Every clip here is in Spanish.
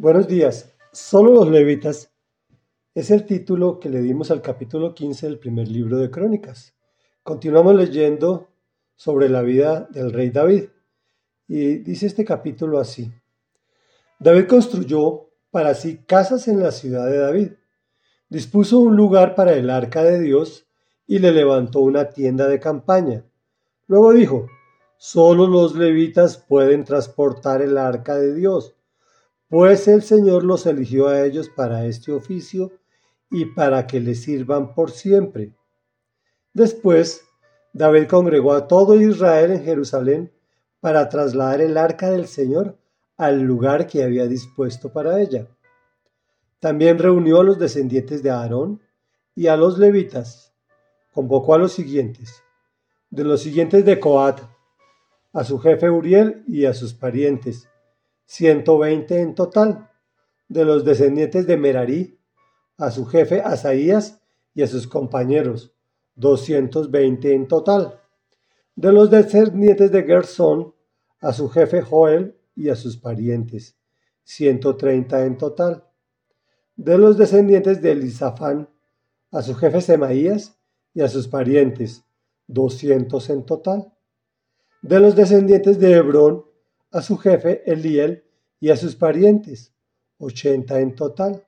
Buenos días. Solo los levitas es el título que le dimos al capítulo 15 del primer libro de Crónicas. Continuamos leyendo sobre la vida del rey David. Y dice este capítulo así. David construyó para sí casas en la ciudad de David. Dispuso un lugar para el arca de Dios y le levantó una tienda de campaña. Luego dijo, solo los levitas pueden transportar el arca de Dios pues el Señor los eligió a ellos para este oficio y para que le sirvan por siempre. Después, David congregó a todo Israel en Jerusalén para trasladar el arca del Señor al lugar que había dispuesto para ella. También reunió a los descendientes de Aarón y a los levitas. Convocó a los siguientes. De los siguientes de Coat, a su jefe Uriel y a sus parientes, 120 en total, de los descendientes de Merarí, a su jefe Asaías y a sus compañeros, 220 en total. De los descendientes de Gersón, a su jefe Joel y a sus parientes, 130 en total. De los descendientes de Elisafán, a su jefe Semaías y a sus parientes, 200 en total. De los descendientes de Hebrón, a su jefe Eliel y a sus parientes, ochenta en total.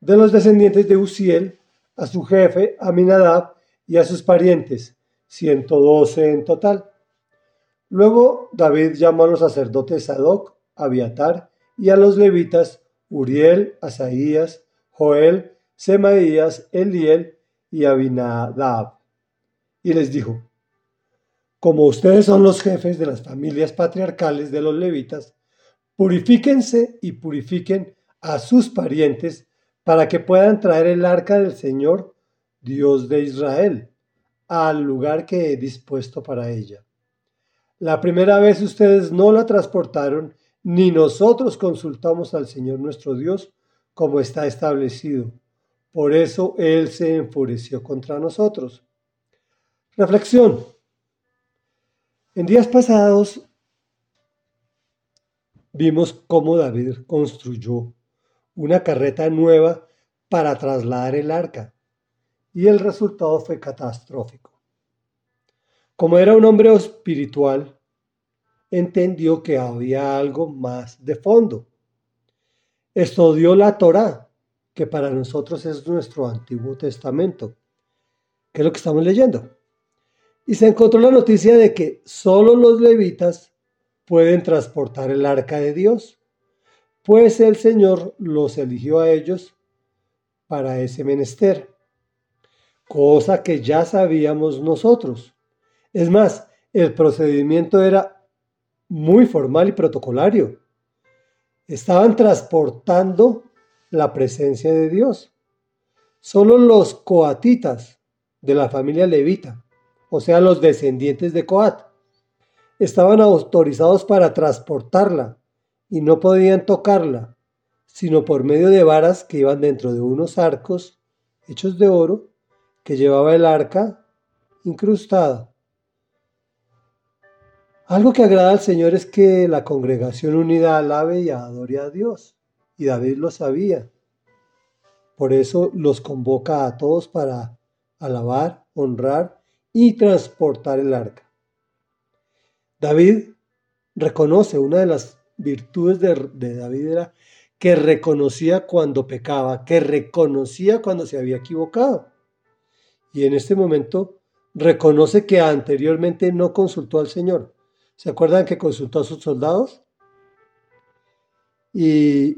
De los descendientes de Uziel, a su jefe Aminadab y a sus parientes, ciento doce en total. Luego David llamó a los sacerdotes Sadoc, Abiatar y a los levitas Uriel, Asaías, Joel, Semaías, Eliel y Abinadab. Y les dijo, como ustedes son los jefes de las familias patriarcales de los levitas, purifíquense y purifiquen a sus parientes para que puedan traer el arca del Señor, Dios de Israel, al lugar que he dispuesto para ella. La primera vez ustedes no la transportaron, ni nosotros consultamos al Señor nuestro Dios como está establecido. Por eso Él se enfureció contra nosotros. Reflexión. En días pasados vimos cómo David construyó una carreta nueva para trasladar el arca y el resultado fue catastrófico. Como era un hombre espiritual, entendió que había algo más de fondo. Estudió la Torá, que para nosotros es nuestro Antiguo Testamento, que es lo que estamos leyendo y se encontró la noticia de que solo los levitas pueden transportar el arca de Dios, pues el Señor los eligió a ellos para ese menester, cosa que ya sabíamos nosotros. Es más, el procedimiento era muy formal y protocolario. Estaban transportando la presencia de Dios. Solo los coatitas de la familia levita o sea, los descendientes de Coat, estaban autorizados para transportarla y no podían tocarla, sino por medio de varas que iban dentro de unos arcos hechos de oro que llevaba el arca incrustada. Algo que agrada al Señor es que la congregación unida alabe y adore a Dios, y David lo sabía. Por eso los convoca a todos para alabar, honrar y transportar el arca. David reconoce una de las virtudes de, David era que reconocía cuando pecaba, que reconocía cuando se había equivocado. Y en este momento reconoce que anteriormente no consultó al Señor. ¿Se acuerdan que consultó a sus soldados? Y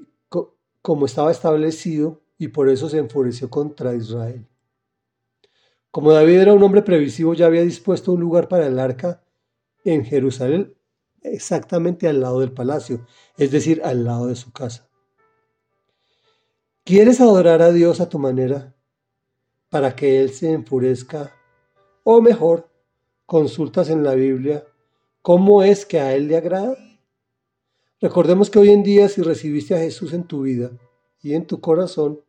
como estaba establecido, y por eso se enfureció contra Israel. Como David era un hombre previsivo, ya había dispuesto un lugar para el arca en Jerusalén, exactamente al lado del palacio, es decir, al lado de su casa. ¿Quieres adorar a Dios a tu manera para que Él se enfurezca? O mejor, consultas en la Biblia cómo es que a Él le agrada. Recordemos que hoy en día si recibiste a Jesús en tu vida y en tu corazón,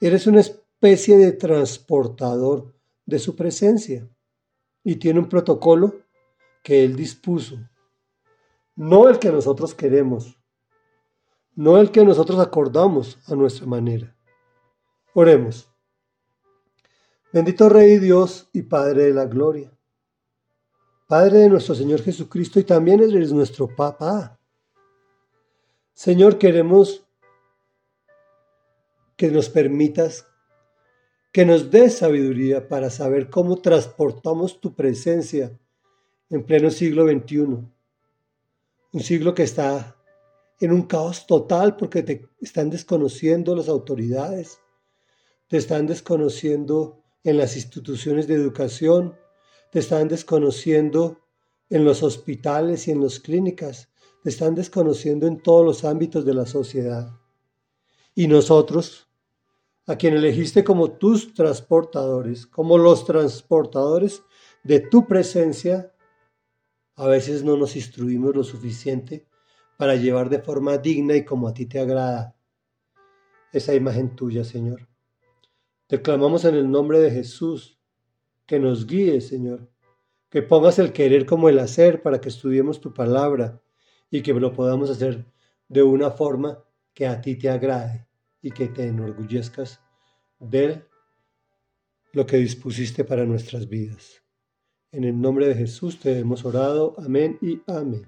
eres una especie de transportador de su presencia y tiene un protocolo que Él dispuso, no el que nosotros queremos, no el que nosotros acordamos a nuestra manera. Oremos. Bendito Rey Dios y Padre de la Gloria. Padre de nuestro Señor Jesucristo y también eres nuestro Papá. Señor, queremos que nos permitas, que nos des sabiduría para saber cómo transportamos tu presencia en pleno siglo XXI. Un siglo que está en un caos total porque te están desconociendo las autoridades, te están desconociendo en las instituciones de educación, te están desconociendo en los hospitales y en las clínicas, te están desconociendo en todos los ámbitos de la sociedad. Y nosotros, a quien elegiste como tus transportadores, como los transportadores de tu presencia, a veces no nos instruimos lo suficiente para llevar de forma digna y como a ti te agrada esa imagen tuya, Señor. Te clamamos en el nombre de Jesús, que nos guíe, Señor, que pongas el querer como el hacer para que estudiemos tu palabra y que lo podamos hacer de una forma que a ti te agrade y que te enorgullezcas de lo que dispusiste para nuestras vidas. En el nombre de Jesús te hemos orado. Amén y amén.